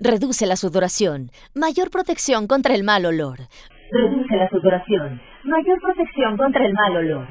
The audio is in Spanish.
Reduce la sudoración. Mayor protección contra el mal olor. Reduce la sudoración. Mayor protección contra el mal olor.